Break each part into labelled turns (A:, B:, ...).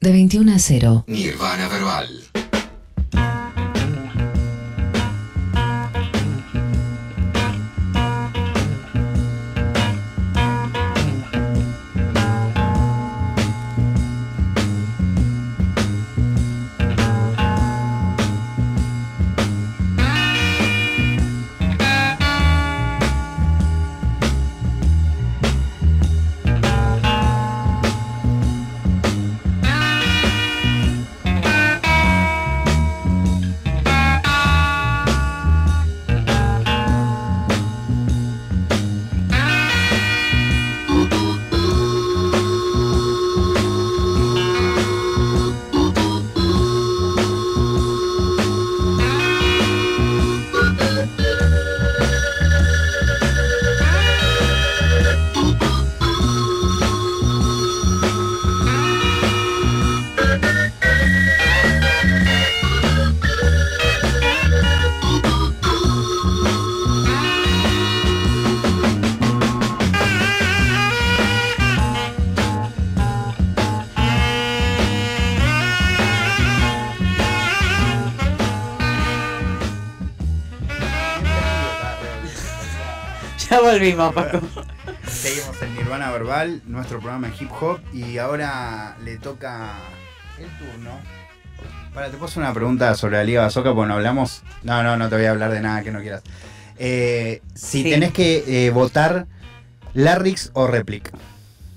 A: De 21 a 0.
B: Nirvana Verbal.
C: Volvimos, Paco.
D: Seguimos en Nirvana Verbal, nuestro programa en hip hop, y ahora le toca el turno. Para, te puedo una pregunta sobre la Liga Bazooka, porque no hablamos. No, no, no te voy a hablar de nada que no quieras. Eh, si
C: Sí.
D: tenés que eh, votar Larrix o Replic,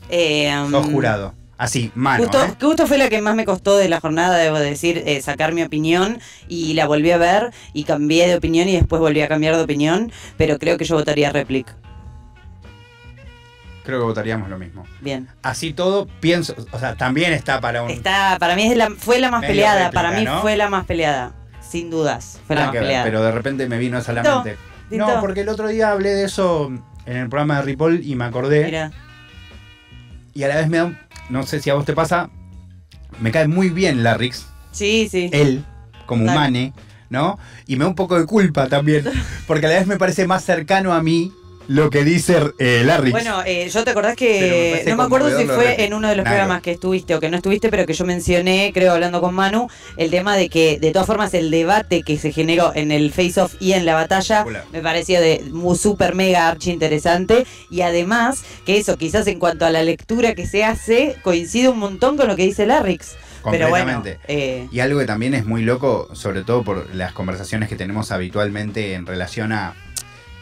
C: Eh,
D: sos
C: um,
D: jurado. Así, mano.
C: Justo,
D: ¿eh?
C: justo fue la que más me costó de la jornada, debo decir, eh, sacar mi opinión y la volví a ver y cambié de opinión y después volví a cambiar de opinión, pero creo que yo votaría Replic.
D: Creo que votaríamos lo mismo.
C: Bien.
D: Así todo, pienso. O sea, también está para un.
C: Está, para mí es la, fue la más peleada,
D: réplica,
C: para mí
D: ¿no?
C: fue la más peleada, sin dudas, fue la más
D: ver,
C: peleada.
D: pero de repente me vino esa a la mente. No, porque el otro día hablé de eso en el programa de Ripoll y me acordé.
C: Mira,
D: Y a la vez me da No sé si a vos te pasa. Me cae muy bien Larrix,
C: sí, sí.
D: él, como humane, ¿no? Y me da un poco de culpa también. Porque a la vez me parece más cercano a mí lo que dice eh, Larrix.
C: Bueno, eh, yo te acordás
D: me
C: que no me acuerdo si fue
D: de-
C: en uno de los programas que estuviste o que no estuviste, pero que yo mencioné, creo hablando con Manu, el tema de que de todas formas el debate que se generó en el face off y en la batalla
D: Hola.
C: me pareció de muy super mega archi interesante y además que eso quizás en cuanto a la lectura que se hace coincide un montón con lo que dice Larrix. Pero bueno,
D: Completamente.
C: eh,
D: Y algo que también es muy loco, sobre todo por las conversaciones que tenemos habitualmente en relación a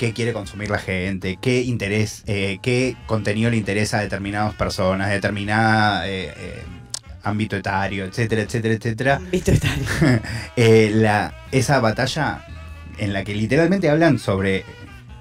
D: qué quiere consumir la gente, qué interés, eh, qué contenido le interesa a determinadas personas, determinada eh, eh, ámbito etario, etcétera, etcétera, etcétera.
C: visto está.
D: Eh, la, esa batalla en la que literalmente hablan sobre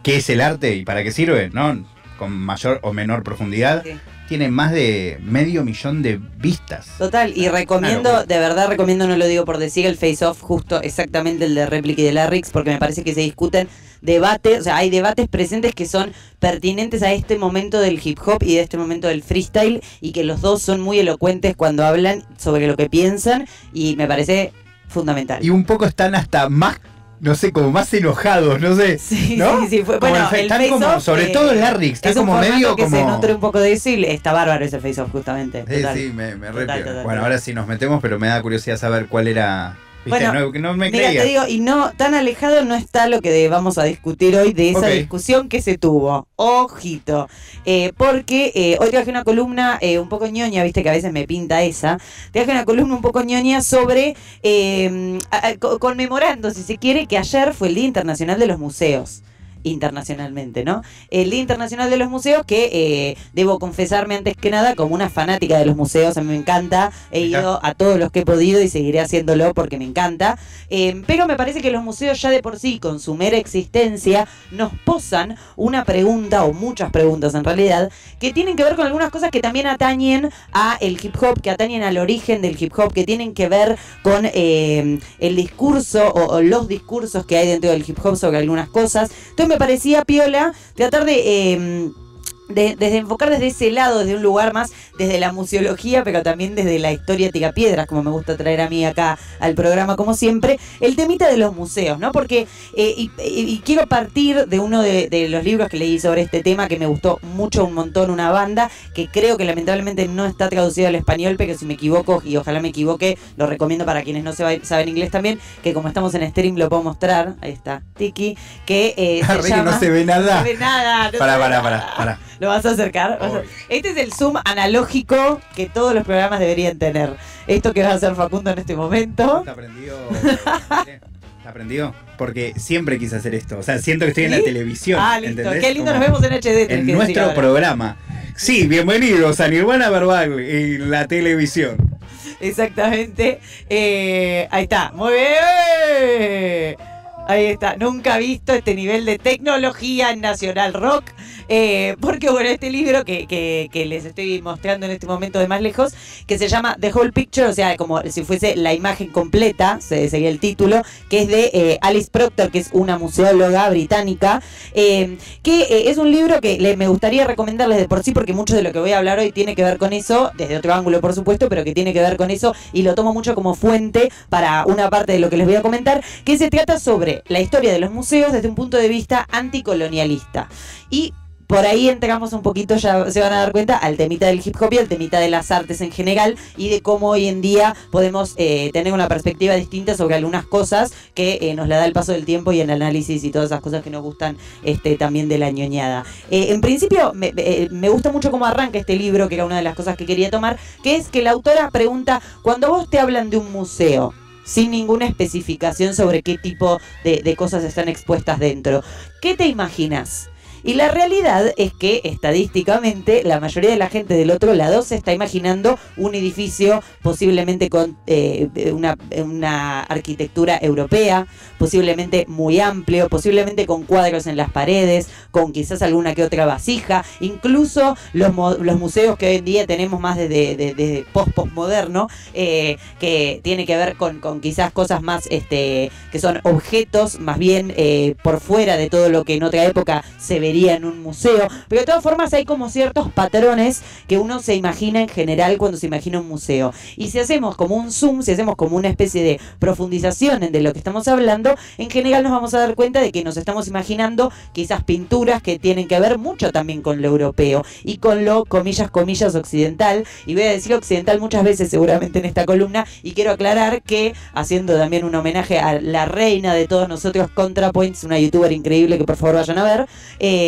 D: qué es el arte y para qué sirve, ¿no? Con mayor o menor profundidad,
C: Sí.
D: tiene más de medio millón de vistas.
C: Total, y recomiendo, de verdad recomiendo, no lo digo por decir, el Face Off, justo exactamente el de Replica y de Larrix, porque me parece que se discuten debates, o sea, hay debates presentes que son pertinentes a este momento del hip hop y de este momento del freestyle, y que los dos son muy elocuentes cuando hablan sobre lo que piensan, y me parece fundamental.
D: Y un poco están hasta más, no sé, como más enojados, no sé.
C: Sí,
D: ¿no?
C: sí, sí, fue, bueno,
D: el están
C: Face
D: como-
C: Off,
D: sobre
C: eh,
D: todo el Larrix, está
C: es un
D: como
C: formato
D: medio
C: que se
D: como-
C: nutre un poco de eso y está bárbaro ese Face Off justamente.
D: Sí,
C: total.
D: sí, me, me
C: Total, total,
D: Bueno, ahora sí nos metemos, pero me da curiosidad saber cuál era. ¿Viste?
C: Bueno,
D: no, me
C: Mira,
D: creía.
C: te digo, y no tan alejado no está lo que vamos a discutir hoy de esa discusión que se tuvo. Ojito. Eh, porque eh, hoy traje una columna eh, un poco ñoña, viste que a veces me pinta esa. Traje una columna un poco ñoña sobre, eh, a- a- co- conmemorando, si se quiere, que ayer fue el Día Internacional de los Museos internacionalmente, ¿no? El Día Internacional de los Museos que eh, debo confesarme antes que nada como una fanática de los museos, a mí me encanta, he ido a todos los que he podido y seguiré haciéndolo porque me encanta, Eh, pero me parece que los museos ya de por sí, con su mera existencia, nos posan una pregunta o muchas preguntas en realidad, que tienen que ver con algunas cosas que también atañen a el hip hop, que atañen al origen del hip hop, que tienen que ver con eh, el discurso o, o los discursos que hay dentro del hip hop sobre algunas cosas. Entonces me parecía piola tratar de... eh, desde enfocar desde ese lado, desde un lugar más, desde la museología, pero también desde la historia piedras como me gusta traer a mí acá al programa como siempre, el temita de los museos, ¿no? Porque, eh, y, quiero partir de uno de, los libros que leí sobre este tema, que me gustó mucho, un montón, una banda, que creo que lamentablemente no está traducido al español, pero si me equivoco, y ojalá me equivoque, lo recomiendo para quienes no se saben inglés también, que como estamos en stream lo puedo mostrar, ahí está, Tiki, que eh,
D: se llama, no se ve nada.
C: No se ve nada.
D: para, para, para, para.
C: ¿Lo vas a acercar? Este es el zoom analógico que todos los programas deberían tener. Esto que va a hacer Facundo en este momento.
D: ¿Está aprendido? ¿Está aprendido? Porque siempre quise hacer esto. O sea, siento que estoy en la televisión.
C: Ah, listo. Qué lindo nos vemos en HD.
D: En nuestro programa. Sí, bienvenidos a Nirvana Verbal en la televisión.
C: Exactamente. Eh, ahí está. Muy bien. Ahí está. Nunca visto este nivel de tecnología en Nacional Rock. Eh, porque bueno, este libro que, les estoy mostrando en este momento de más lejos, que se llama The Whole Picture, o sea, como si fuese la imagen completa, sería el título, que es de eh, Alice Proctor, que es una museóloga británica, eh, que es un libro que me gustaría recomendarles de por sí, porque mucho de lo que voy a hablar hoy tiene que ver con eso, desde otro ángulo por supuesto, pero que tiene que ver con eso y lo tomo mucho como fuente para una parte de lo que les voy a comentar, que se trata sobre la historia de los museos desde un punto de vista anticolonialista. Y por ahí entramos un poquito, ya se van a dar cuenta, al temita del hip hop y al temita de las artes en general y de cómo hoy en día podemos eh, tener una perspectiva distinta sobre algunas cosas que eh, nos la da el paso del tiempo y el análisis y todas esas cosas que nos gustan este, también de la ñoñada. Eh, en principio, me, me gusta mucho cómo arranca este libro, que era una de las cosas que quería tomar, que es que la autora pregunta, cuando vos te hablan de un museo, sin ninguna especificación sobre qué tipo de, de, cosas están expuestas dentro. ¿Qué te imaginas? Y la realidad es que estadísticamente la mayoría de la gente del otro lado se está imaginando un edificio posiblemente con eh, una, arquitectura europea, posiblemente muy amplio, posiblemente con cuadros en las paredes, con quizás alguna que otra vasija, incluso los, los museos que hoy en día tenemos más de, de, post-postmoderno, eh, que tiene que ver con, con, quizás cosas más este, que son objetos más bien eh, por fuera de todo lo que en otra época se ve en un museo. Pero de todas formas hay como ciertos patrones que uno se imagina en general cuando se imagina un museo. Y si hacemos como un zoom, si hacemos como una especie de profundización de lo que estamos hablando, en general nos vamos a dar cuenta de que nos estamos imaginando quizás pinturas que tienen que ver mucho también con lo europeo y con lo, comillas, comillas, occidental. Y voy a decir occidental muchas veces seguramente en esta columna y quiero aclarar que haciendo también un homenaje a la reina de todos nosotros, ContraPoints, una youtuber increíble que por favor vayan a ver, eh,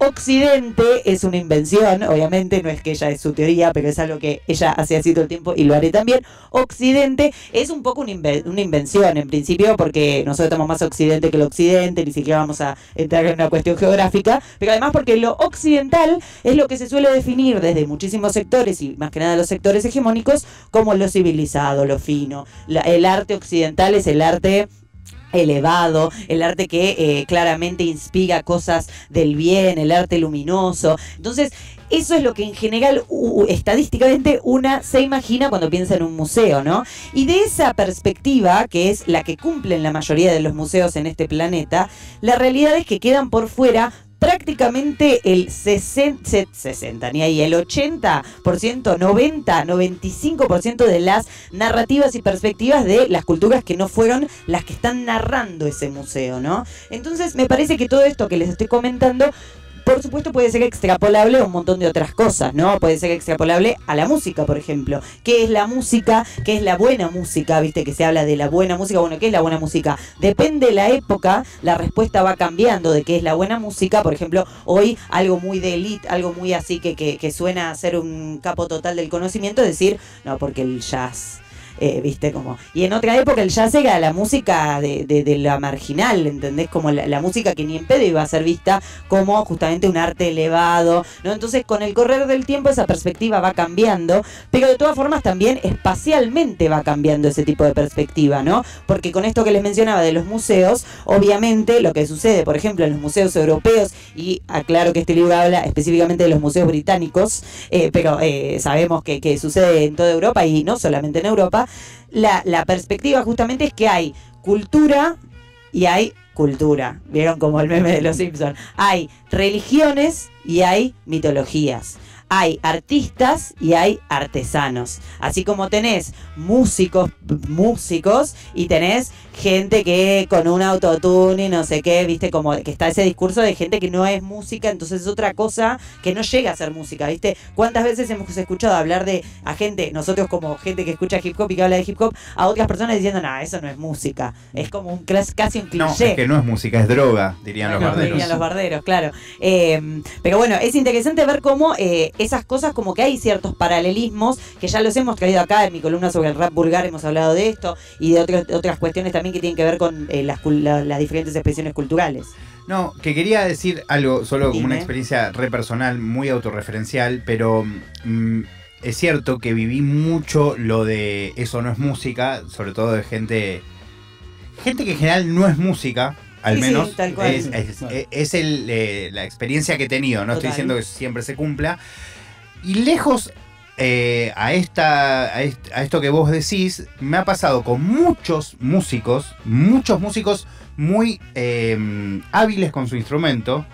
C: Occidente es una invención, obviamente, no es que ella es su teoría, pero es algo que ella hace así todo el tiempo y lo haré también. Occidente es un poco una, invención en principio, porque nosotros estamos más occidente que el occidente, ni siquiera vamos a entrar en una cuestión geográfica, pero además porque lo occidental es lo que se suele definir desde muchísimos sectores y más que nada los sectores hegemónicos como lo civilizado, lo fino. el arte occidental es el arte elevado, el arte que eh, claramente inspira cosas del bien, el arte luminoso. Entonces, eso es lo que en general, estadísticamente, una se imagina cuando piensa en un museo, ¿no? Y de esa perspectiva, que es la que cumplen la mayoría de los museos en este planeta, la realidad es que quedan por fuera prácticamente el 60, ni ahí, el 80%, 90, 95% de las narrativas y perspectivas de las culturas que no fueron las que están narrando ese museo, ¿no? Entonces me parece que todo esto que les estoy comentando por supuesto puede ser extrapolable a un montón de otras cosas, ¿no? Puede ser extrapolable a la música, por ejemplo. ¿Qué es la música? ¿Qué es la buena música? ¿Viste que se habla de la buena música? Bueno, ¿qué es la buena música? Depende de la época, la respuesta va cambiando de qué es la buena música. Por ejemplo, hoy algo muy de elite, algo muy así que, que, suena a ser un capo total del conocimiento, es decir, no, porque el jazz eh, viste como y en otra época el jazz era la música de, de, la marginal entendés como la, música que ni en pedo iba a ser vista como justamente un arte elevado no entonces con el correr del tiempo esa perspectiva va cambiando pero de todas formas también espacialmente va cambiando ese tipo de perspectiva no porque con esto que les mencionaba de los museos obviamente lo que sucede por ejemplo en los museos europeos y aclaro que este libro habla específicamente de los museos británicos eh, pero eh, sabemos que, que sucede en toda Europa y no solamente en Europa la, perspectiva justamente es que hay cultura y hay cultura. ¿Vieron como el meme de los Simpsons? Hay religiones y hay mitologías hay artistas y hay artesanos. Así como tenés músicos, músicos y tenés gente que con un autotune y no sé qué, viste, como que está ese discurso de gente que no es música, entonces es otra cosa que no llega a ser música, viste. ¿Cuántas veces hemos escuchado hablar de a gente, nosotros como gente que escucha hip hop y que habla de hip hop, a otras personas diciendo, no, eso no es música, es como un casi un cliché.
D: No, es que no es música, es droga, dirían los barderos.
C: Dirían los barderos, claro. Eh, pero bueno, es interesante ver cómo eh, esas cosas como que hay ciertos paralelismos, que ya los hemos traído acá en mi columna sobre el rap vulgar, hemos hablado de esto, y de otras, otras cuestiones también que tienen que ver con eh, las, las diferentes expresiones culturales.
D: No, que quería decir algo, solo como una experiencia re personal, muy autorreferencial, pero mm, es cierto que viví mucho lo de eso no es música, sobre todo de gente, gente que en general no es música, al menos Es, el, eh, la experiencia que he tenido, no estoy diciendo que siempre se cumpla. Y lejos eh, a, esta, a, esto que vos decís, me ha pasado con muchos músicos, muchos músicos muy em, hábiles con su instrumento,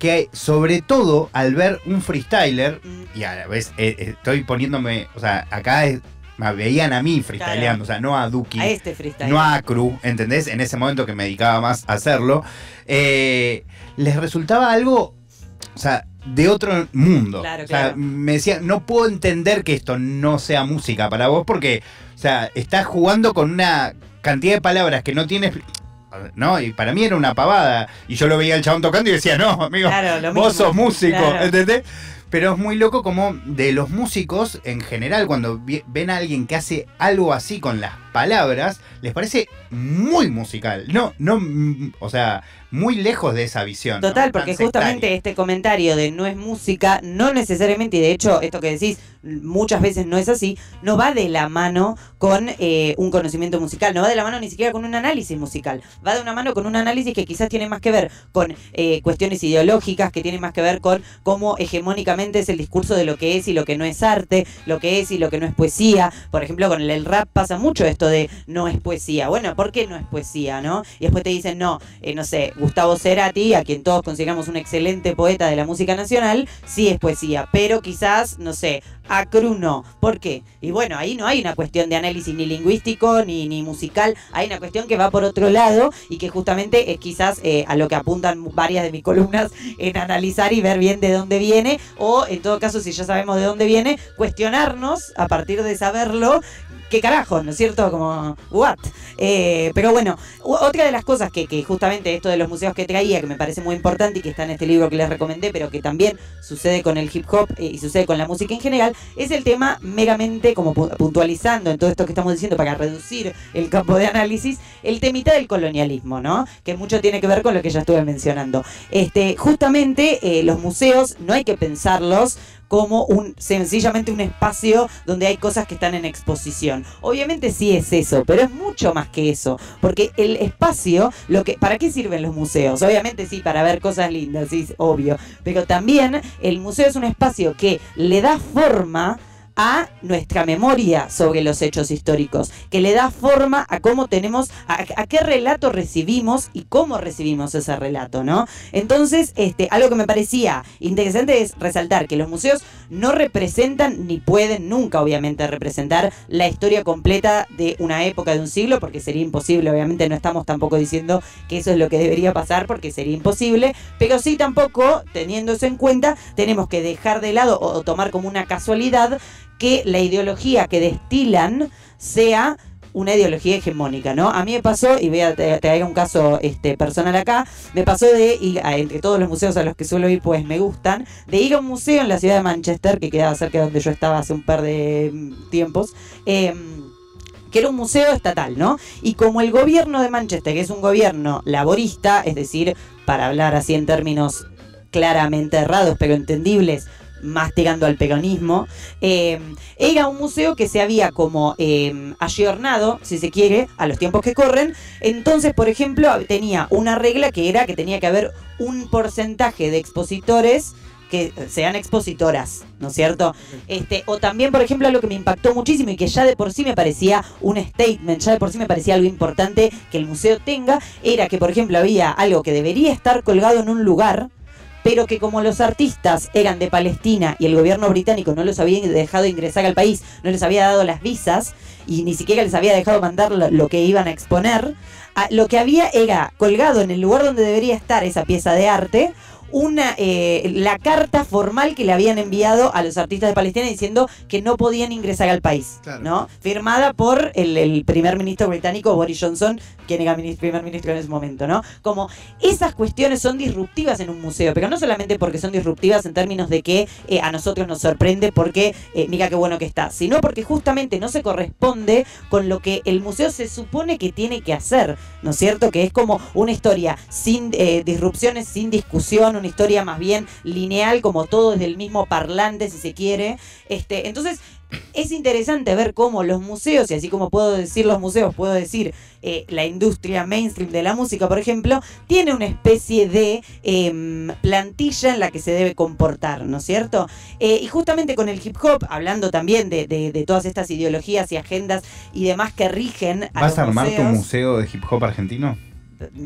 D: que sobre todo al ver un freestyler, mm. y a la vez eh, estoy poniéndome, o sea, acá me veían a mí freestyleando, o sea, no a Duki,
C: a este
D: no a Cru, ¿entendés? En ese momento que me dedicaba más a hacerlo, eh, les resultaba algo, o sea, de otro mundo. o sea, me decía, no puedo entender que esto no sea música para vos porque, o sea, estás jugando con una cantidad de palabras que no tienes... ¿no? Y para mí era una pavada. Y yo lo veía el chabón tocando y decía, no, amigo, vos sos músico, ¿entendés? Pero es muy loco como de los músicos en general, cuando ven a alguien que hace algo así con las palabras, les parece muy musical. No, no, o sea, muy lejos de esa visión.
C: Total, porque justamente este comentario de no es música, no necesariamente, y de hecho esto que decís muchas veces no es así, no va de la mano con eh, un conocimiento musical, no va de la mano ni siquiera con un análisis musical, va de una mano con un análisis que quizás tiene más que ver con eh, cuestiones ideológicas, que tiene más que ver con cómo hegemónicamente es el discurso de lo que es y lo que no es arte, lo que es y lo que no es poesía. Por ejemplo, con el, rap pasa mucho esto de no es poesía. Bueno, ¿por qué no es poesía, no? Y después te dicen, no, eh, no sé, Gustavo Cerati, a quien todos consideramos un excelente poeta de la música nacional, sí es poesía, pero quizás, no sé, a no. ¿Por qué? Y bueno, ahí no hay una cuestión de análisis ni lingüístico ni, ni musical, hay una cuestión que va por otro lado y que justamente es quizás eh, a lo que apuntan varias de mis columnas en analizar y ver bien de dónde viene o en todo caso si ya sabemos de dónde viene, cuestionarnos a partir de saberlo qué carajo, ¿no es cierto? Como, what? Eh, pero bueno, otra de las cosas que, justamente esto de los museos que traía, que me parece muy importante y que está en este libro que les recomendé, pero que también sucede con el hip hop eh, y sucede con la música en general, es el tema meramente como puntualizando en todo esto que estamos diciendo para reducir el campo de análisis, el temita del colonialismo, ¿no? Que mucho tiene que ver con lo que ya estuve mencionando. Este, justamente eh, los museos no hay que pensarlos como un sencillamente un espacio donde hay cosas que están en exposición. Obviamente sí es eso, pero es mucho más que eso, porque el espacio, lo que ¿para qué sirven los museos? Obviamente sí para ver cosas lindas, sí, obvio, pero también el museo es un espacio que le da forma a nuestra memoria sobre los hechos históricos, que le da forma a cómo tenemos, a, qué relato recibimos y cómo recibimos ese relato, ¿no? Entonces, este, algo que me parecía interesante es resaltar que los museos no representan ni pueden nunca, obviamente, representar la historia completa de una época, de un siglo, porque sería imposible, obviamente no estamos tampoco diciendo que eso es lo que debería pasar, porque sería imposible, pero sí tampoco, teniendo eso en cuenta, tenemos que dejar de lado o tomar como una casualidad que la ideología que destilan sea una ideología hegemónica, ¿no? A mí me pasó, y voy a traer un caso este, personal acá, me pasó de ir, a, entre todos los museos a los que suelo ir, pues me gustan, de ir a un museo en la ciudad de Manchester, que quedaba cerca de donde yo estaba hace un par de mm, tiempos, em, que era un museo estatal, ¿no? Y como el gobierno de Manchester, que es un gobierno laborista, es decir, para hablar así en términos claramente errados pero entendibles, más tirando al peronismo, eh, era un museo que se había como eh, ayornado, si se quiere, a los tiempos que corren. Entonces, por ejemplo, tenía una regla que era que tenía que haber un porcentaje de expositores que sean expositoras, ¿no es cierto? Este, o también, por ejemplo, algo que me impactó muchísimo y que ya de por sí me parecía un statement, ya de por sí me parecía algo importante que el museo tenga, era que, por ejemplo, había algo que debería estar colgado en un lugar, pero que como los artistas eran de Palestina y el gobierno británico no los había dejado ingresar al país, no les había dado las visas y ni siquiera les había dejado mandar lo, que iban a exponer, lo que había era colgado en el lugar donde debería estar esa pieza de arte una eh, la carta formal que le habían enviado a los artistas de Palestina diciendo que no podían ingresar al país,
A: Claro.
C: ¿no? Firmada por el, el primer ministro británico Boris Johnson, quien era primer ministro en ese momento, ¿no? Como esas cuestiones son disruptivas en un museo, pero no solamente porque son disruptivas en términos de que eh, a nosotros nos sorprende porque eh, mira qué bueno que está, sino porque justamente no se corresponde con lo que el museo se supone que tiene que hacer, ¿no es cierto? Que es como una historia sin eh, disrupciones, sin discusión, una historia más bien lineal, como todo desde el mismo parlante, si se quiere. Este, entonces, es interesante ver cómo los museos, y así como puedo decir los museos, puedo decir eh, la industria mainstream de la música, por ejemplo, tiene una especie de em, plantilla en la que se debe comportar, ¿no es cierto? Eh, y justamente con el hip hop, hablando también de, de- de todas estas ideologías y agendas y demás que rigen a
D: ¿Vas
C: los
D: a armar tu museo de hip hop argentino?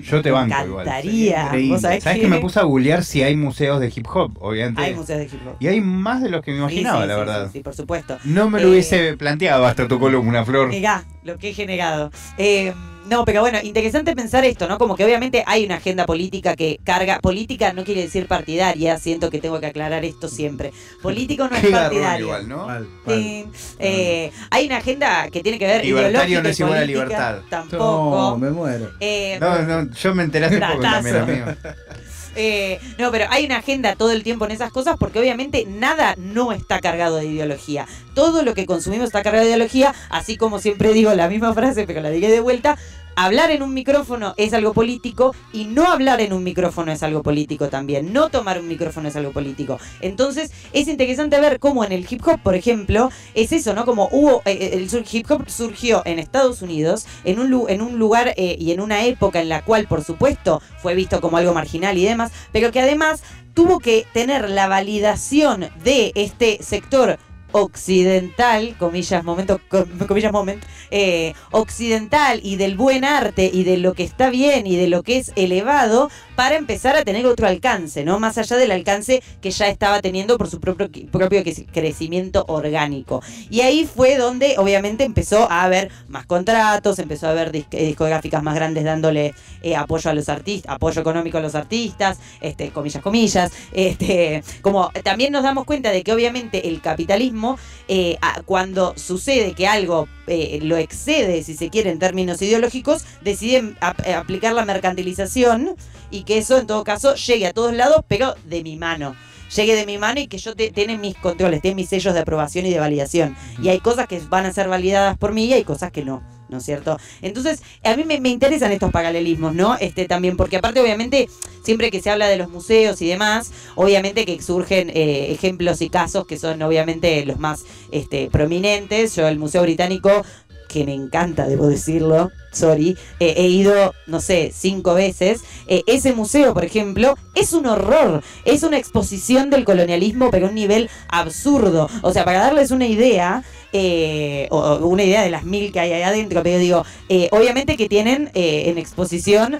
D: Yo te banco igual.
C: encantaría. ¿Vos sabés
D: ¿Sabes
C: qué?
D: que me puse a googlear si hay museos de hip hop? Obviamente.
C: Hay museos de hip hop.
D: Y hay más de los que me imaginaba,
C: Sí, sí,
D: la
C: sí,
D: verdad.
C: Sí, por supuesto.
D: No me lo
C: Eh,
D: hubiese planteado hasta tu columna, Flor.
C: Mirá, lo que he generado. Eh, no, pero bueno, interesante pensar esto, ¿no? Como que obviamente hay una agenda política que carga. Política no quiere decir partidaria, siento que tengo que aclarar esto siempre. Político no es partidario.
D: igual, ¿no?
A: Mal, mal.
C: Sí, eh, hay una agenda que tiene que ver
D: Libertario no es igual a libertad.
C: Tampoco.
A: No, me muero.
C: Eh,
D: No, no, yo me enteré hace poco también, amigo.
C: Eh, no, pero hay una agenda todo el tiempo en esas cosas porque obviamente nada no está cargado de ideología. Todo lo que consumimos está cargado de ideología, así como siempre digo la misma frase, pero la dije de vuelta. Hablar en un micrófono es algo político y no hablar en un micrófono es algo político también. No tomar un micrófono es algo político. Entonces es interesante ver cómo en el hip hop, por ejemplo, es eso, ¿no? Como hubo, eh, el sur- hip hop surgió en Estados Unidos, en un, en un lugar eh, y en una época en la cual, por supuesto, fue visto como algo marginal y demás, pero que además tuvo que tener la validación de este sector occidental, comillas, momento, com- comillas, moment, eh, occidental y del buen arte y de lo que está bien y de lo que es elevado para empezar a tener otro alcance, ¿no? Más allá del alcance que ya estaba teniendo por su propio, propio cre- crecimiento orgánico. Y ahí fue donde obviamente empezó a haber más contratos, empezó a haber dis- discográficas más grandes dándole eh, apoyo a los artistas, apoyo económico a los artistas, este, comillas, comillas, este, como también nos damos cuenta de que obviamente el capitalismo, eh, cuando sucede que algo eh, lo excede, si se quiere, en términos ideológicos, deciden ap- aplicar la mercantilización y que eso en todo caso llegue a todos lados, pero de mi mano. Llegue de mi mano y que yo te, tiene mis controles, tiene mis sellos de aprobación y de validación. Y hay cosas que van a ser validadas por mí y hay cosas que no. ¿No es cierto? Entonces, a mí me, me interesan estos paralelismos, ¿no? Este también, porque aparte, obviamente, siempre que se habla de los museos y demás, obviamente que surgen eh, ejemplos y casos que son obviamente los más este, prominentes. Yo, el Museo Británico, que me encanta, debo decirlo, sorry, he ido, no sé, cinco veces. Eh, ese museo, por ejemplo, es un horror, es una exposición del colonialismo, pero a un nivel absurdo. O sea, para darles una idea, eh, o una idea de las mil que hay ahí adentro, pero digo, eh, obviamente que tienen en exposición...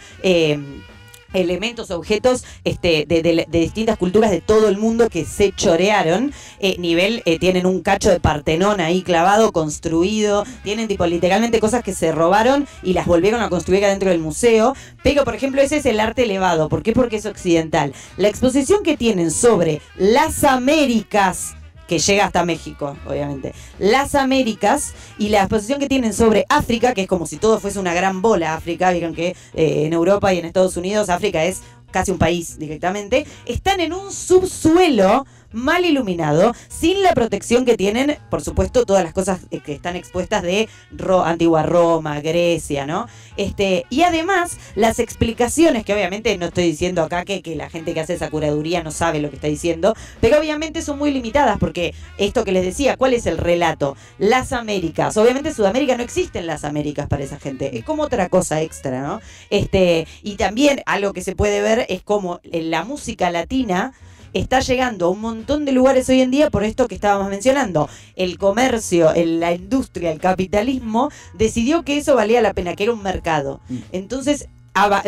C: elementos, objetos este, de, de- distintas culturas de todo el mundo que se chorearon. Eh, nivel, eh, tienen un cacho de Partenón ahí clavado, construido. Tienen tipo literalmente cosas que se robaron y las volvieron a construir adentro del museo. Pero, por ejemplo, ese es el arte elevado. ¿Por qué? Porque es occidental. La exposición que tienen sobre las Américas que llega hasta México, obviamente. Las Américas y la exposición que tienen sobre África, que es como si todo fuese una gran bola África, vieron que eh, en Europa y en Estados Unidos África es casi un país directamente, están en un subsuelo mal iluminado, sin la protección que tienen, por supuesto, todas las cosas eh, que están expuestas de Ro- antigua Roma, Grecia, ¿no? Este, y además, las explicaciones, que obviamente no estoy diciendo acá que, que la gente que hace esa curaduría no sabe lo que está diciendo, pero obviamente son muy limitadas, porque esto que les decía, ¿cuál es el relato? Las Américas. Obviamente Sudamérica no existen las Américas para esa gente. Es como otra cosa extra, ¿no? Este, y también algo que se puede ver es como la música latina está llegando a un montón de lugares hoy en día por esto que estábamos mencionando. El comercio, el- la industria, el capitalismo decidió que eso valía la pena, que era un mercado.
A: Mm.
C: Entonces,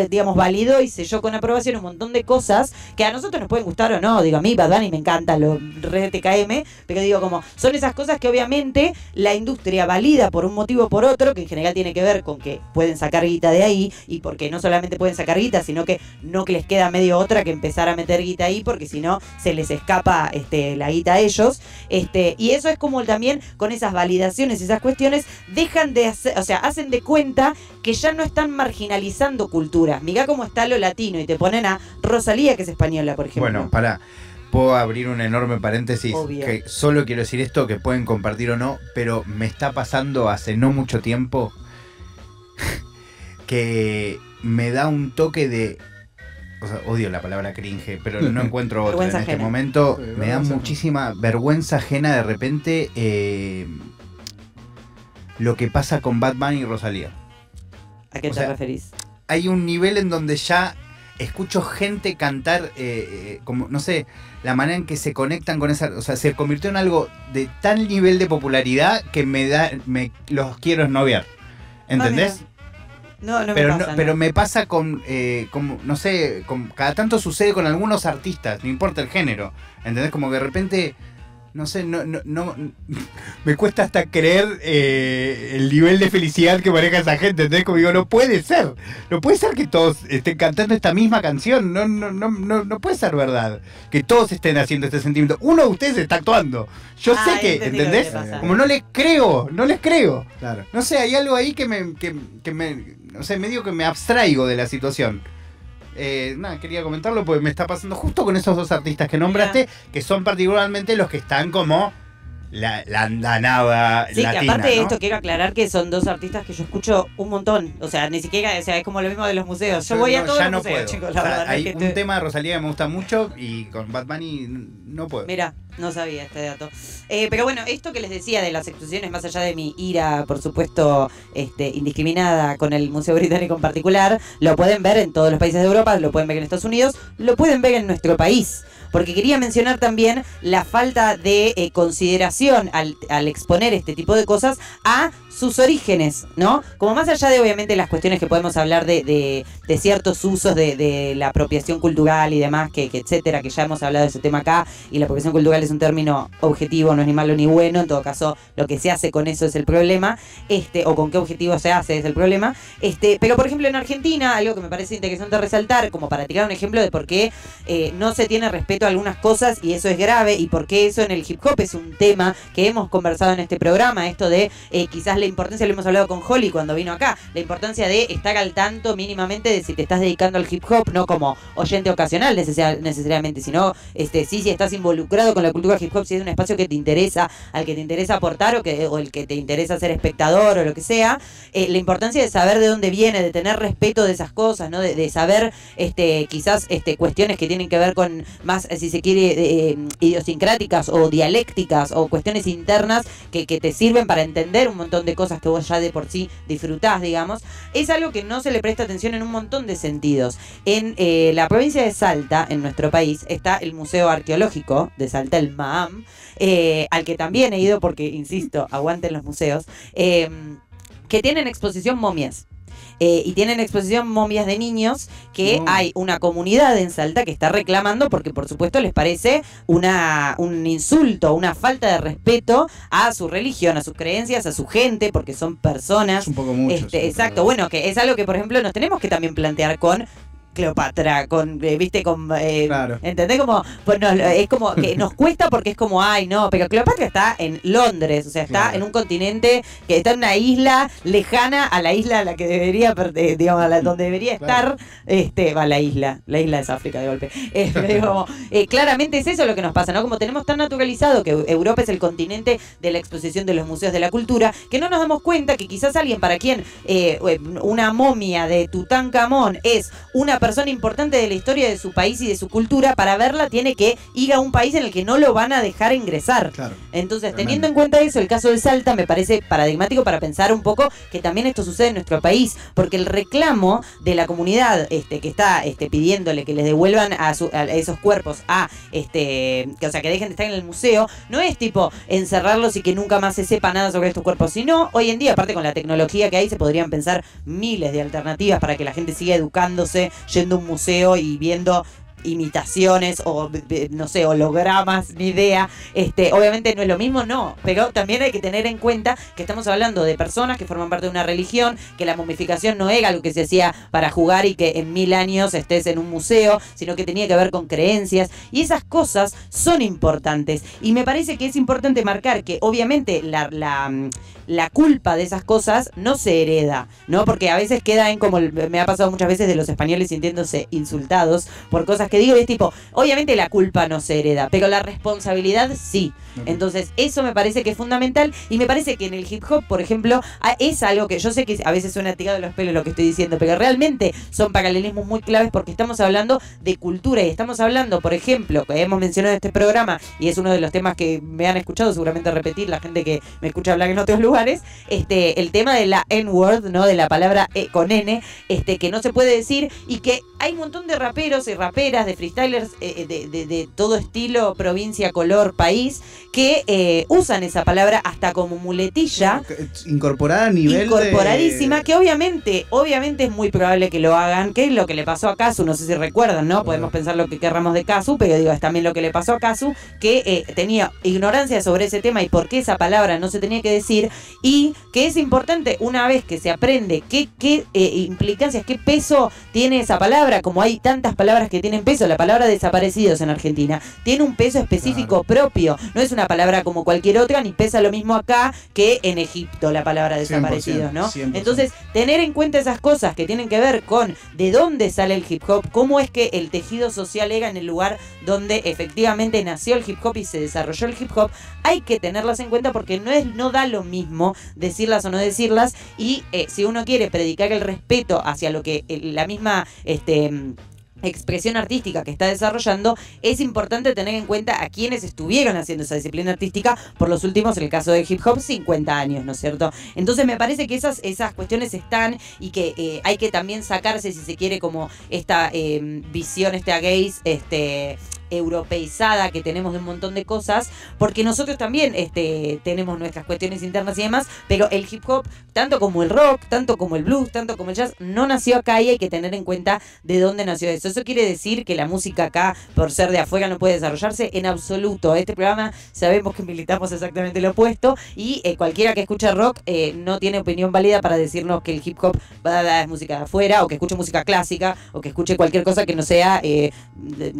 C: digamos, validó y selló con aprobación un montón de cosas que a nosotros nos pueden gustar o no. Digo, a mí Bad Bunny me encanta, lo re TKM, pero digo, como son esas cosas que obviamente la industria valida por un motivo o por otro, que en general tiene que ver con que pueden sacar guita de ahí y porque no solamente pueden sacar guita, sino que no que les queda medio otra que empezar a meter guita ahí, porque si no se les escapa este, la guita a ellos. Este, y eso es como también con esas validaciones, esas cuestiones, dejan de hacer, o sea, hacen de cuenta que ya no están marginalizando cultura. Mirá cómo está lo latino y te ponen a Rosalía, que es española, por ejemplo.
D: Bueno, para. Puedo abrir un enorme paréntesis
C: Obvio.
D: que solo quiero decir esto que pueden compartir o no, pero me está pasando hace no mucho tiempo que me da un toque de o sea, odio la palabra cringe, pero no encuentro otra en este
C: ajena.
D: momento.
A: Sí,
D: me da muchísima vergüenza ajena de repente eh, lo que pasa con Batman y Rosalía.
C: ¿A qué
D: o
C: te
D: sea,
C: referís?
D: Hay un nivel en donde ya escucho gente cantar, eh, eh, como, no sé, la manera en que se conectan con esa, o sea, se convirtió en algo de tal nivel de popularidad que me da, me los quiero esnoviar. ¿Entendés?
C: No, no
D: pero,
C: me
D: no-
C: pasa.
D: pero
C: no.
D: me pasa con, eh, como, no sé, con, cada tanto sucede con algunos artistas, no importa el género. ¿Entendés? Como que de repente, no sé, no, no, no me cuesta hasta creer eh, el nivel de felicidad que maneja esa gente. ¿Entendés? Como digo, no puede ser. No puede ser que todos estén cantando esta misma canción. No, no, no, no, no puede ser verdad. Que todos estén haciendo este sentimiento. Uno de ustedes está actuando. Yo
C: Ah,
D: sé que,
C: lo que
D: ¿entendés? Como no les creo, no les creo.
A: Claro.
D: No sé, hay algo ahí que me, que, que me, no sé, medio que me abstraigo de la situación. Eh, nada, quería comentarlo porque me está pasando justo con esos dos artistas que nombraste, que son particularmente los que están como la, la andanada
C: Sí,
D: latina,
C: que aparte de
D: ¿no?
C: esto quiero aclarar que son dos artistas que yo escucho un montón. O sea, ni siquiera, o sea, es como lo mismo de los museos. Yo voy a todos los
D: no
C: museos,
D: puedo.
C: chicos,
D: O
C: la
D: sea,
C: verdad. es
D: hay
C: que
D: un
C: te-
D: tema de Rosalía que me gusta mucho y con Bad Bunny no puedo.
C: Mira, no sabía este dato. Eh, pero bueno, esto que les decía de las exposiciones, más allá de mi ira, por supuesto, este, indiscriminada con el Museo Británico en particular, lo pueden ver en todos los países de Europa, lo pueden ver en Estados Unidos, lo pueden ver en nuestro país. Porque quería mencionar también la falta de eh, consideración al, exponer este tipo de cosas a sus orígenes, ¿no? Como más allá de obviamente las cuestiones que podemos hablar de, de- ciertos usos de, de la apropiación cultural y demás, que, que etcétera, que ya hemos hablado de ese tema acá, y la apropiación cultural es un término objetivo, no es ni malo ni bueno, en todo caso lo que se hace con eso es el problema, este, o con qué objetivo se hace es el problema. Este, pero por ejemplo en Argentina, algo que me parece interesante resaltar, como para tirar un ejemplo de por qué eh, no se tiene respeto a algunas cosas y eso es grave, y por qué eso en el hip hop es un tema que hemos conversado en este programa, esto de eh, quizás la importancia, lo hemos hablado con Holly cuando vino acá, la importancia de estar al tanto mínimamente de si te estás dedicando al hip hop, no como oyente ocasional necesar- necesariamente, sino este, sí, si estás involucrado con la cultura hip hop, si es un espacio que te interesa, al que te interesa aportar o, que, o el que te interesa ser espectador o lo que sea, eh, la importancia de saber de dónde viene, de tener respeto de esas cosas, ¿no? De, saber este, quizás este, cuestiones que tienen que ver con más, eh, si se quiere, eh, idiosincráticas o dialécticas o cuestiones internas que, que te sirven para entender un montón de cosas que vos ya de por sí disfrutás, digamos, es algo que no se le presta atención en un montón de sentidos. En la provincia de Salta, en nuestro país, está el Museo Arqueológico de Salta, el MAAM, eh, al que también he ido porque, insisto, aguanten los museos, eh, que tienen exposición momias. Eh, y tienen exposición momias de niños que
A: No.
C: hay una comunidad en Salta que está reclamando porque por supuesto les parece una, un insulto, una falta de respeto a su religión, a sus creencias, a su gente, porque son personas.
A: Es un poco mucho.
C: Este,
A: sí,
C: exacto, bueno, que es algo que por ejemplo nos tenemos que también plantear con Cleopatra, con, eh, viste, con... eh,
A: Claro.
C: ¿Entendés? Como, pues nos- es como que nos cuesta porque es como, ay, no, pero Cleopatra está en Londres, o sea, está
A: Claro.
C: en un continente que está en una isla lejana a la isla a la que debería, digamos, a la donde debería
A: Claro.
C: estar, este, va la isla, la isla es África de golpe. Eh, digo, como, eh, claramente es eso lo que nos pasa, ¿no? Como tenemos tan naturalizado que Europa es el continente de la exposición de los museos de la cultura, que no nos damos cuenta que quizás alguien para quien una momia de Tutankamón es una persona importante de la historia de su país y de su cultura, para verla tiene que ir a un país en el que no lo van a dejar ingresar.
A: Claro.
C: Entonces, teniendo en cuenta eso, el caso de Salta me parece paradigmático para pensar un poco que también esto sucede en nuestro país, porque el reclamo de la comunidad este, que está este, pidiéndole que les devuelvan a, su- a esos cuerpos a, este, que, o sea, que dejen de estar en el museo, no es tipo encerrarlos y que nunca más se sepa nada sobre estos cuerpos, sino hoy en día, aparte con la tecnología que hay, se podrían pensar miles de alternativas para que la gente siga educándose, yendo a un museo y viendo imitaciones o no sé, hologramas, ni idea. Este, obviamente no es lo mismo, no, pero también hay que tener en cuenta que estamos hablando de personas que forman parte de una religión, que la momificación no era algo que se hacía para jugar y que en mil años estés en un museo, sino que tenía que ver con creencias y esas cosas son importantes y me parece que es importante marcar que obviamente la, la, la culpa de esas cosas no se hereda, ¿no? Porque a veces queda en como me ha pasado muchas veces de los españoles sintiéndose insultados por cosas que digo y es tipo, obviamente la culpa no se hereda, pero la responsabilidad sí. Entonces, eso me parece que es fundamental y me parece que en el hip hop, por ejemplo, es algo que yo sé que a veces suena tirado de los pelos lo que estoy diciendo, pero realmente son paralelismos muy claves porque estamos hablando de cultura y estamos hablando, por ejemplo, que hemos mencionado en este programa y es uno de los temas que me han escuchado seguramente repetir la gente que me escucha hablar en otros lugares, este el tema de la N-word, ¿no? De la palabra E con N, este que no se puede decir y que hay un montón de raperos y raperas, de freestylers eh, de, de- de todo estilo, provincia, color, país, que eh, usan esa palabra hasta como muletilla
A: Incorporada a nivel
C: incorporadísima,
A: de...
C: que obviamente, obviamente es muy probable que lo hagan, que es lo que le pasó a Kazu, no sé si recuerdan, ¿no? Podemos pensar lo que querramos de Kazu, pero digo, es también lo que le pasó a Kazu, que eh, tenía ignorancia sobre ese tema y por qué esa palabra no se tenía que decir, y que es importante una vez que se aprende qué, qué eh, implicancias, qué peso tiene esa palabra, como hay tantas palabras que tienen peso, la palabra desaparecidos en Argentina tiene un peso específico propio, no es una palabra como cualquier otra, ni pesa lo mismo acá que en Egipto la palabra desaparecidos, ¿no?
A: 100%.
C: Entonces, tener en cuenta esas cosas que tienen que ver con de dónde sale el hip hop, cómo es que el tejido social era en el lugar donde efectivamente nació el hip hop y se desarrolló el hip hop, hay que tenerlas en cuenta porque no es no da lo mismo decirlas o no decirlas y eh, si uno quiere predicar el respeto hacia lo que eh, la misma este expresión artística que está desarrollando, es importante tener en cuenta a quienes estuvieron haciendo esa disciplina artística por los últimos, en el caso del hip hop, 50 años, ¿no es cierto? Entonces me parece que esas, esas cuestiones están y que eh, hay que también sacarse, si se quiere, como esta eh, visión, esta gaze, este europeizada que tenemos de un montón de cosas, porque nosotros también este, tenemos nuestras cuestiones internas y demás, pero el hip hop, tanto como el rock, tanto como el blues, tanto como el jazz, no nació acá y hay que tener en cuenta de dónde nació eso. Eso quiere decir que la música acá, por ser de afuera, no puede desarrollarse en absoluto. Este programa sabemos que militamos exactamente lo opuesto y eh, cualquiera que escuche rock eh, no tiene opinión válida para decirnos que el hip hop dar música de afuera o que escuche música clásica o que escuche cualquier cosa que no sea eh,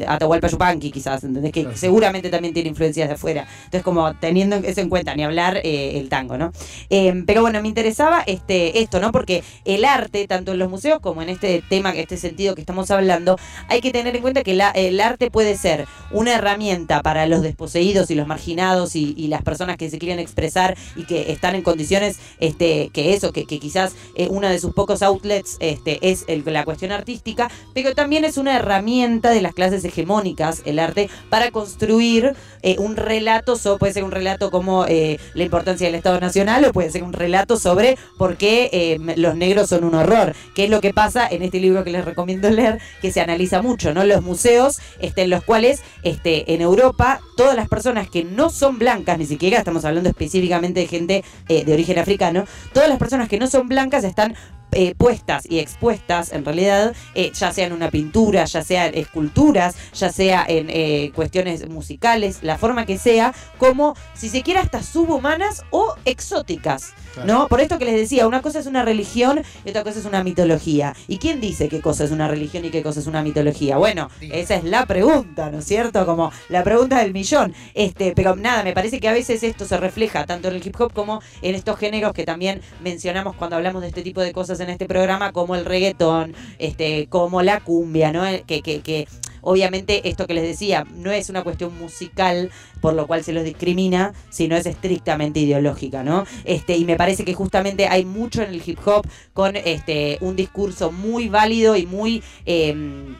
C: Atahualpa quizás, ¿entendés? Que
A: Claro.
C: seguramente también tiene influencias de afuera. Entonces como teniendo eso en cuenta, ni hablar eh, el tango, ¿no? Eh, pero bueno, me interesaba este, esto, ¿no? Porque el arte, tanto en los museos como en este tema, este sentido que estamos hablando, hay que tener en cuenta que la- el arte puede ser una herramienta para los desposeídos y los marginados y, y las personas que se quieren expresar y que están en condiciones este, que eso, que, que quizás eh, uno de sus pocos outlets este, es el- la cuestión artística, pero también es una herramienta de las clases hegemónicas, el arte, para construir eh, un relato, so- puede ser un relato como eh, la importancia del Estado Nacional o puede ser un relato sobre por qué eh, los negros son un horror, qué es lo que pasa en este libro que les recomiendo leer, que se analiza mucho, ¿no? Los museos este, en los cuales este, en Europa todas las personas que no son blancas, ni siquiera estamos hablando específicamente de gente eh, de origen africano, todas las personas que no son blancas están eh, puestas y expuestas en realidad, eh, ya sea en una pintura, ya sea en esculturas, ya sea en eh, cuestiones musicales, la forma que sea, como si se quiera hasta subhumanas o exóticas. ¿No? Por esto que les decía, una cosa es una religión y otra cosa es una mitología. ¿Y quién dice qué cosa es una religión y qué cosa es una mitología? Bueno, esa es la pregunta, ¿no es cierto? Como la pregunta del millón. Este, pero nada, me parece que a veces esto se refleja tanto en el hip hop como en estos géneros que también mencionamos cuando hablamos de este tipo de cosas cosas en este programa como el reggaetón, este, como la cumbia, ¿no? Que, que, que obviamente esto que les decía no es una cuestión musical por lo cual se los discrimina, sino es estrictamente ideológica, ¿no? Este, y me parece que justamente hay mucho en el hip hop con este un discurso muy válido y muy em,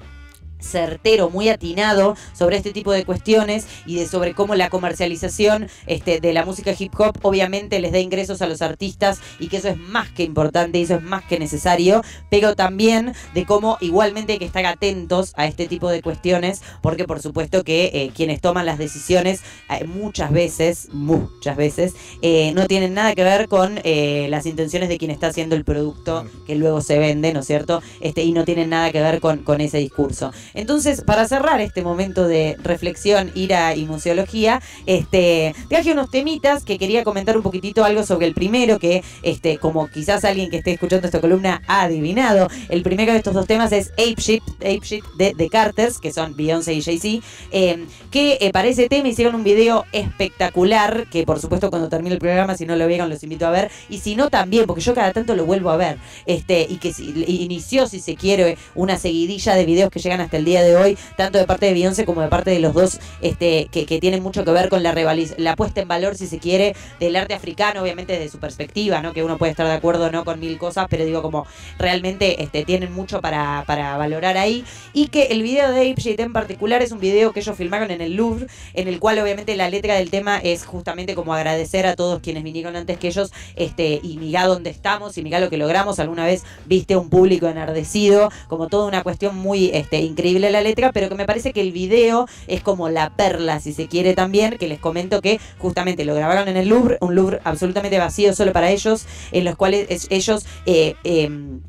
C: certero, muy atinado sobre este tipo de cuestiones y de sobre cómo la comercialización este, de la música hip hop obviamente les da ingresos a los artistas y que eso es más que importante y eso es más que necesario, pero también de cómo igualmente hay que estar atentos a este tipo de cuestiones porque por supuesto que eh, quienes toman las decisiones eh, muchas veces, muchas veces, eh, no tienen nada que ver con las intenciones de quien está haciendo el producto que luego se vende, ¿no es cierto? Este, y no tienen nada que ver con, con ese discurso. Entonces, para cerrar este momento de reflexión, ira y museología, este, traje unos temitas que quería comentar un poquitito algo sobre el primero, que este, como quizás alguien que esté escuchando esta columna ha adivinado, el primero de estos dos temas es Ape Shit, Ape Shit de Carters, que son Beyoncé y Jay-Z, eh, que eh, para ese tema hicieron un video espectacular, que por supuesto cuando termine el programa, si no lo vieron, los invito a ver, y si no también, porque yo cada tanto lo vuelvo a ver, este, y que inició, si se quiere, una seguidilla de videos que llegan hasta el día de hoy, tanto de parte de Beyoncé como de parte de los dos, este, que, tienen mucho que ver con la, la puesta en valor, si se quiere, del arte africano, obviamente desde su perspectiva, ¿no? Que uno puede estar de acuerdo no con mil cosas, pero digo como realmente este, tienen mucho para, valorar ahí. Y que el video de Apeshit en particular es un video que ellos filmaron en el Louvre, en el cual obviamente la letra del tema es justamente como agradecer a todos quienes vinieron antes que ellos, este, y mirá dónde estamos y mirá lo que logramos. Alguna vez viste un público enardecido, como toda una cuestión muy este, increíble la letra, pero que me parece que el video es como la perla, si se quiere también, que les comento que justamente lo grabaron en el Louvre, un Louvre absolutamente vacío solo para ellos, en los cuales ellos... Eh, em,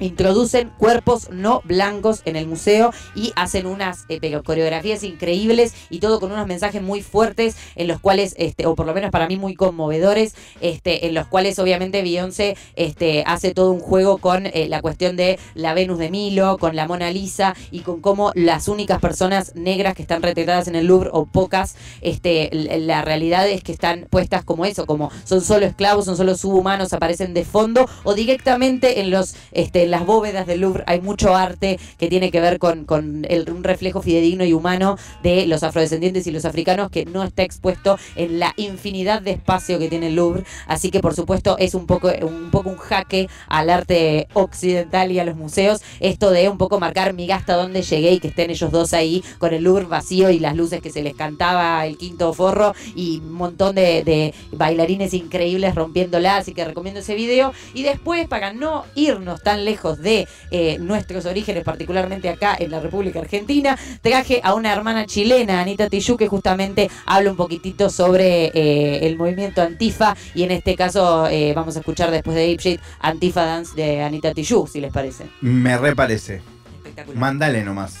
C: introducen cuerpos no blancos en el museo y hacen unas eh, coreografías increíbles y todo con unos mensajes muy fuertes en los cuales, este, o por lo menos para mí muy conmovedores, este, en los cuales obviamente Beyoncé este, hace todo un juego con eh, la cuestión de la Venus de Milo, con la Mona Lisa y con cómo las únicas personas negras que están retratadas en el Louvre o pocas, este, la realidad es que están puestas como eso, como son solo esclavos, son solo subhumanos, aparecen de fondo o directamente en los este, las bóvedas del Louvre hay mucho arte que tiene que ver con, un reflejo fidedigno y humano de los afrodescendientes y los africanos que no está expuesto en la infinidad de espacio que tiene el Louvre. Así que por supuesto es un poco un, poco un jaque al arte occidental y a los museos. Esto de un poco marcar mi gasta donde llegué y que estén ellos dos ahí con el Louvre vacío y las luces que se les cantaba el quinto forro y un montón de, de bailarines increíbles rompiéndola. Así que recomiendo ese video. Y después, para no irnos tan lejos de eh, nuestros orígenes, particularmente acá en la República Argentina, traje a una hermana chilena, Anita Tijoux, que justamente habla un poquitito sobre eh, el movimiento Antifa y en este caso eh, vamos a escuchar después de Ape Antifa Dance de Anita Tijoux, si les parece.
D: Me reparece. Mándale nomás.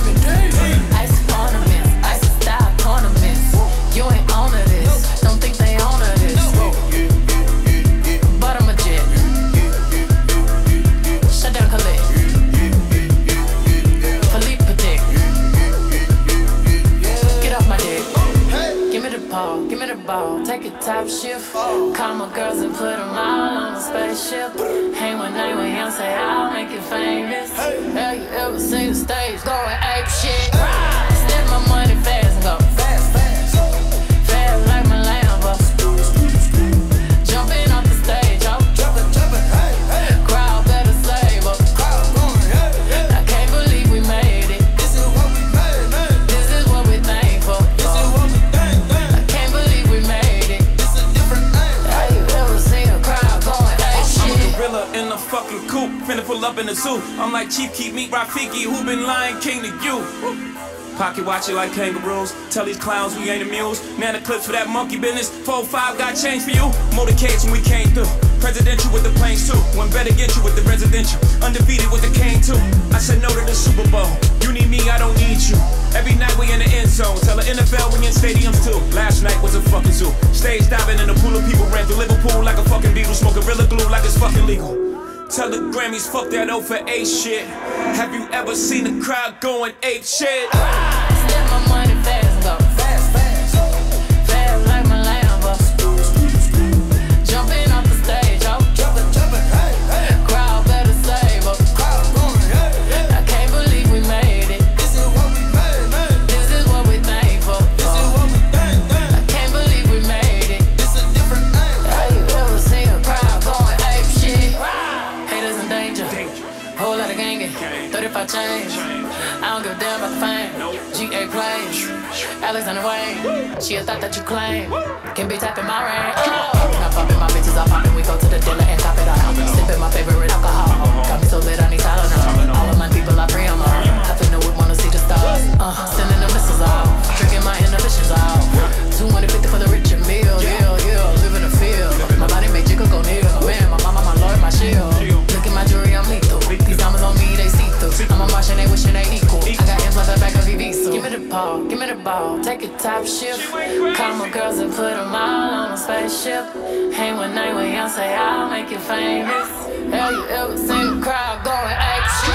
B: Rafiki, who been lying king to you. Pocket watch it like kangaroos. Tell these clowns we ain't amused. Nana clips for that monkey business. 4-5 got change for you. Motorcades when we came through. Presidential with the planes too. One better get you with the residential. Undefeated with the cane too. I said no to the Super Bowl. You need me, I don't need you. Every night we in the end zone. Tell the NFL we in stadiums too. Last night was a fucking zoo. Stage diving in a pool of people. Ran through Liverpool like a fucking beetle. Smoking Gorilla Glue like it's fucking legal. Tell the Grammys, fuck that O for A shit. Have you ever seen a crowd going ape shit?
A: Alexander Wayne. She a thought that you claim. Can be tapping my ring. Oh. Not popping my bitches, I poppin'. We go to the dealer and cop it out. Sipping my favorite alcohol. Got me so lit, I need Tylenol. All of my people, I free 'em all. Happen to would wanna see the stars. Uh, sending the missiles out. Drinking my inhibitions out. 250 for the rich ball. Take a top shift. Call my girls and put them all on a spaceship. Hang one night with Beyonce, I'll make you famous. Have you ever seen a crowd going shit?